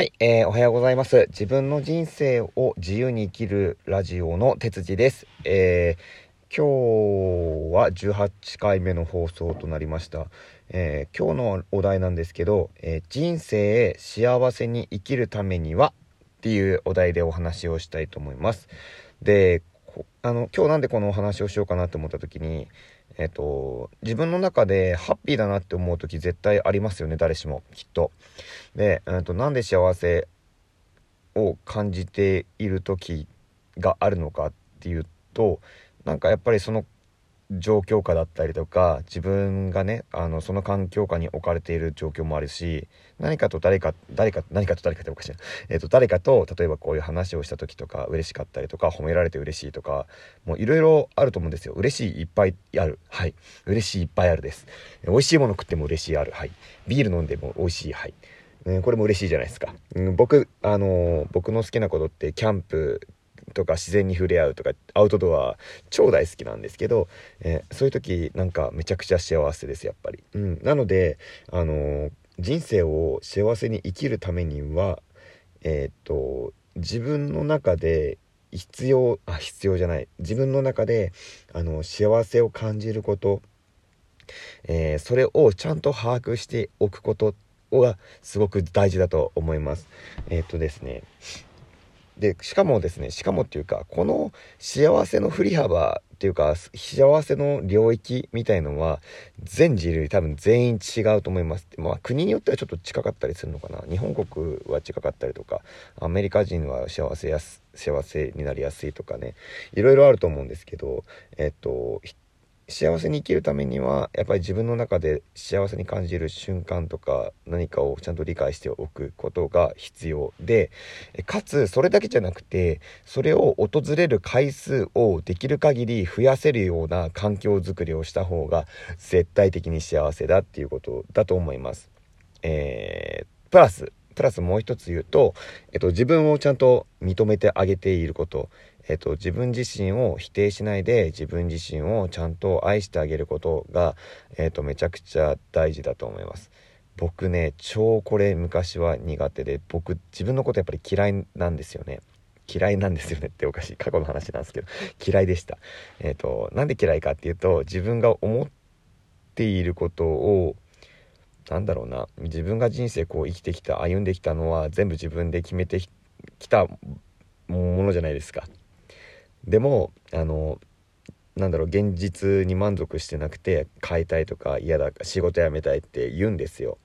はい、えー、おはようございます。自分の人生を自由に生きるラジオの哲司です。えー、今日は18回目の放送となりました。えー、今日のお題なんですけど、えー人生幸せに生きるためにはっていうお題でお話をしたいと思います。で、あの、今日なんでこのお話をしようかなと思った時に、えっと、自分の中でハッピーだなって思う時絶対ありますよね、誰しも、きっと。で、えっと、なんで幸せを感じている時があるのかっていうと、なんかやっぱりその状況下だったりとか自分がねあのその環境下に置かれている状況もあるし何かと誰か誰か何かと誰かっておかしいな、えー、と誰かと例えばこういう話をした時とか嬉しかったりとか褒められて嬉しいとかもういろいろあると思うんですよ。嬉しいいっぱいある。はい。嬉しいいっぱいあるです。美味しいもの食っても嬉しいある。はい。ビール飲んでも美味しい。はい。うんこれも嬉しいじゃないですか、うん、僕あのー僕の好きなことってキャンプとか自然に触れ合うとかアウトドア超大好きなんですけど、えーそういう時なんかめちゃくちゃ幸せですやっぱり、うん、なのであのー人生を幸せに生きるためにはえーっと自分の中で必要あ必要じゃない。自分の中であの幸せを感じることえーそれをちゃんと把握しておくことがすごく大事だと思います。えっとですね。でしかもですねしかもっていうかこの幸せの振り幅っていうか幸せの領域みたいのは全人類多分全員違うと思います。まあ国によってはちょっと近かったりするのかな。日本国は近かったりとかアメリカ人は幸せやす幸せになりやすいとかね。いろいろあると思うんですけどえっと幸せに生きるためにはやっぱり自分の中で幸せに感じる瞬間とか何かをちゃんと理解しておくことが必要でかつそれだけじゃなくてそれを訪れる回数をできる限り増やせるような環境づくりをした方が絶対的に幸せだっていうことだと思います。えープラスプラスもう一つ言うと、えっと、自分をちゃんと認めてあげていること、えっと、自分自身を否定しないで自分自身をちゃんと愛してあげることが、えっと、めちゃくちゃ大事だと思います。僕ね超これ昔は苦手で僕自分のことやっぱり嫌いなんですよね。嫌いなんですよね っておかしい過去の話なんですけど嫌いでした。えっとなんで嫌いかっていうと自分が思っていることをなんだろうな自分が人生こう生きてきた歩んできたのは全部自分で決めてきたものじゃないですか。でもあのなんだろう現実に満足してなくて変えたいとか嫌だ仕事辞めたいって言うんですよ。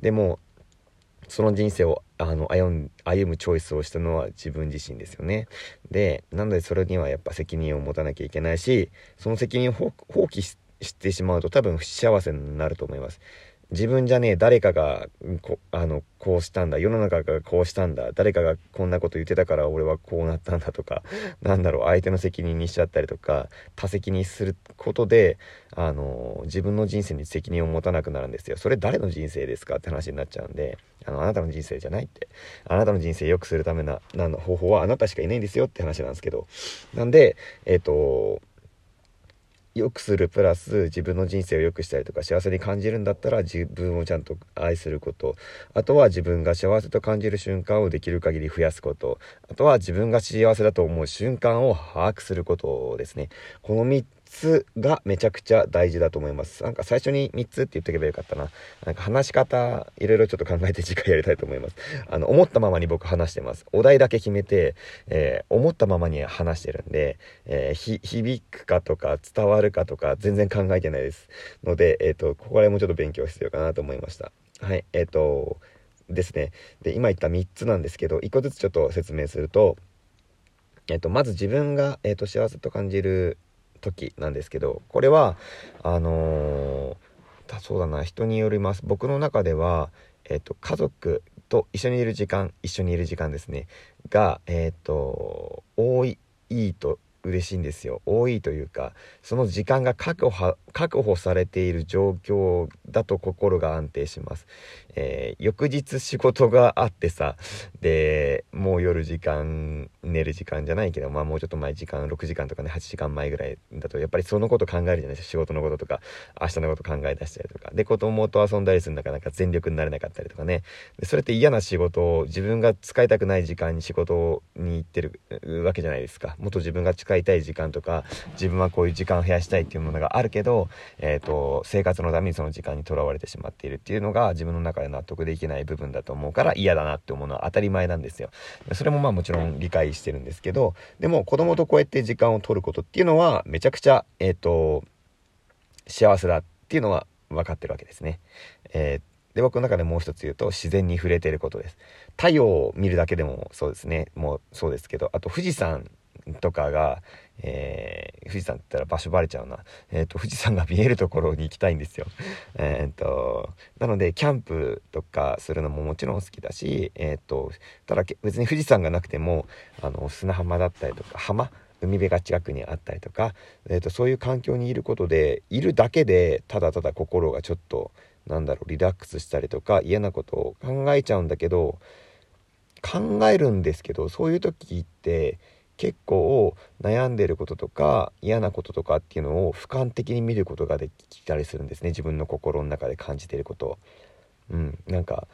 でもその人生をあの歩ん歩むチョイスをしたのは自分自身ですよね。でなのでそれにはやっぱ責任を持たなきゃいけないしその責任を放放棄ししてしまうと多分不幸せになると思います。自分じゃねえ誰かがこあのこうしたんだ。世の中がこうしたんだ。誰かがこんなこと言ってたから俺はこうなったんだとか なんだろう。相手の責任にしちゃったりとか他責にすることであの自分の人生に責任を持たなくなるんですよ。それ誰の人生ですか？って話になっちゃうんであのあなたの人生じゃないって。あなたの人生良くするためななの方法はあなたしかいないんですよって話なんですけど。なんでえっ、と良くするプラス自分の人生を良くしたりとか幸せに感じるんだったら自分をちゃんと愛すること。あとは自分が幸せと感じる瞬間をできる限り増やすこと。あとは自分が幸せだと思う瞬間を把握することですね。この3つがめちゃくちゃ大事だと思います。なんか最初に3つって言っとけばよかったな。なんか話し方いろいろちょっと考えて次回やりたいと思います。あの思ったままに僕話してます。お題だけ決めて、えー思ったままに話してるんで、えーひ響くかとか伝わるかとか全然考えてないですので、えっとここら辺もちょっと勉強必要かなと思いました。はいえっ、とですね。で今言った3つなんですけど1個ずつちょっと説明するとえっ、とまず自分が、えー、と幸せと感じる時なんですけどこれはあのーそうだな人によります。僕の中では、えっと家族と一緒にいる時間一緒にいる時間ですね。がえっ、と多いいいと嬉しいんですよ。多いというかその時間が確保確保されている状況だと心が安定します、えー、翌日仕事があってさでもう夜時間寝る時間じゃないけどまあもうちょっと前時間6時間とかね8時間前ぐらいだとやっぱりそのこと考えるじゃないですか。仕事のこととか明日のこと考え出したりとか。で子供と遊んだりするんだからなんか全力になれなかったりとかね。でそれって嫌な仕事を自分が使いたくない時間に仕事に行ってるわけじゃないですか。もっと自分が使いたい時間とか自分はこういう時間を増やしたいっていうものがあるけど、えーと、生活のためにその時間にとらわれてしまっているっていうのが自分の中で納得できない部分だと思うから嫌だなって思うのは当たり前なんですよ。それもまあもちろん理解してるんですけどでも子供とこうやって時間を取ることっていうのはめちゃくちゃえっ、ー、と幸せだっていうのは分かってるわけですね。えーで僕の中でもう一つ言うと自然に触れてることです。太陽を見るだけでもそうですね。もうそうですけどあと富士山とかが、えー、富士山って言ったら場所バレちゃうな、えーと、富士山が見えるところに行きたいんですよ。えーと、なのでキャンプとかするのももちろん好きだし、えーと、ただ別に富士山がなくてもあの砂浜だったりとか浜海辺が近くにあったりとか、えー、とそういう環境にいることでいるだけでただただ心がちょっとなんだろうリラックスしたりとか嫌なことを考えちゃうんだけど考えるんですけどそういう時って結構悩んでることとか嫌なこととかっていうのを俯瞰的に見ることができたりするんですね。自分の心の中で感じてることを。うん、なんか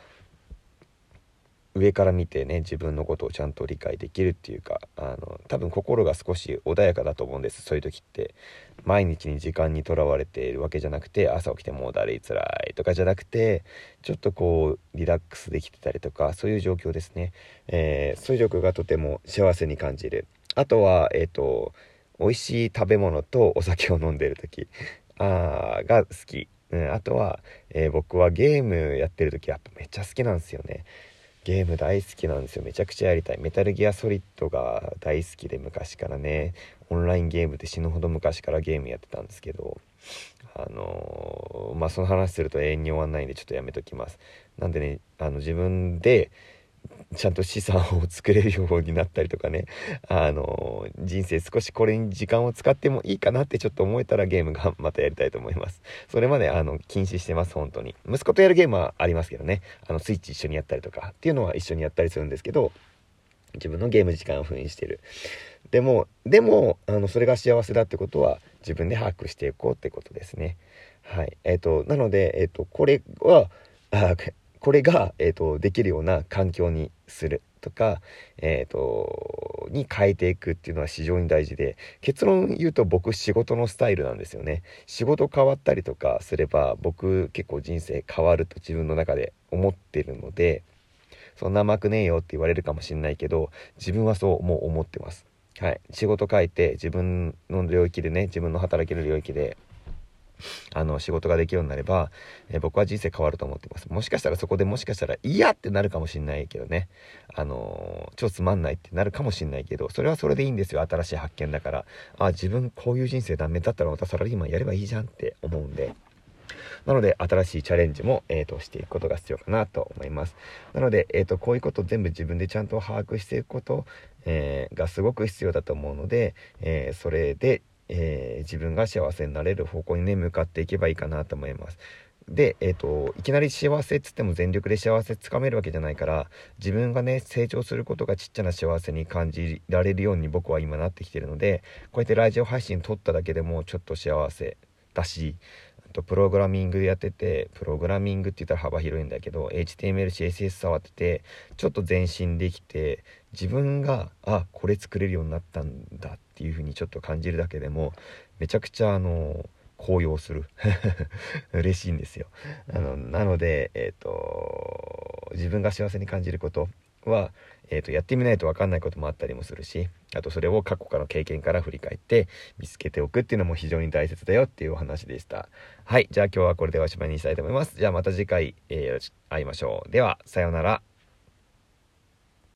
上から見てね自分のことをちゃんと理解できるっていうかあの多分心が少し穏やかだと思うんですそういう時って。毎日に時間にとらわれているわけじゃなくて朝起きてもうだるいつらいとかじゃなくてちょっとこうリラックスできてたりとかそういう状況ですね、えー、そういう状況がとても幸せに感じる。あとはえっ、ー、と美味しい食べ物とお酒を飲んでる時。あが好き。うん、あとは、えー、僕はゲームやってる時やっぱめっちゃ好きなんですよね。ゲーム大好きなんですよ。めちゃくちゃやりたい。メタルギアソリッドが大好きで昔からね。オンラインゲームで死ぬほど昔からゲームやってたんですけど。あのー、まあその話すると永遠に終わんないんでちょっとやめときます。なんでねあの自分でちゃんと資産を作れるようになったりとかね。あの人生少しこれに時間を使ってもいいかなってちょっと思えたらゲームがまたやりたいと思います。それまであの禁止してます本当に。息子とやるゲームはありますけどね。あのスイッチ一緒にやったりとかっていうのは一緒にやったりするんですけど自分のゲーム時間を封印してる。でもでもあのそれが幸せだってことは自分で把握していこうってことですね。はい。えっ、ー、となのでえっ、ー、とこれはあこれが、えーと、できるような環境にするとか、えーと、に変えていくっていうのは非常に大事で結論言うと僕仕事のスタイルなんですよね。仕事変わったりとかすれば僕結構人生変わると自分の中で思ってるのでそんな甘くねえよって言われるかもしれないけど自分はそうもう思ってます。はい。仕事変えて自分の領域でね自分の働ける領域であの仕事ができるようになれば、えー、僕は人生変わると思ってます。もしかしたらそこでもしかしたら嫌ってなるかもしんないけどね。あのー、超つまんないってなるかもしんないけどそれはそれでいいんですよ。新しい発見だから。あ自分こういう人生ダメだったらまたサラリーマンやればいいじゃんって思うんで。なので、新しいチャレンジも、えーと、していくことが必要かなと思います。なので、えーと、こういうこと全部自分でちゃんと把握していくこと、えー、がすごく必要だと思うので、えー、それで、えー、自分が幸せになれる方向にね向かっていけばいいかなと思います。で、えーと、いきなり幸せっつっても全力で幸せつかめるわけじゃないから自分がね成長することがちっちゃな幸せに感じられるように僕は今なってきてるのでこうやってラジオ配信撮っただけでもちょっと幸せだしとプログラミングやっててプログラミングって言ったら幅広いんだけど HTML CSS 触っててちょっと前進できて自分があこれ作れるようになったんだっていう風にちょっと感じるだけでもめちゃくちゃあの高揚する。嬉しいんですよ。あのなのでえっ、ー、と自分が幸せに感じることは、えーと、やってみないと分かんないこともあったりもするしあとそれを過去からの経験から振り返って見つけておくっていうのも非常に大切だよっていうお話でした。はいじゃあ今日はこれでおしまいにしたいと思います。じゃあまた次回、えー、会いましょう。ではさようなら。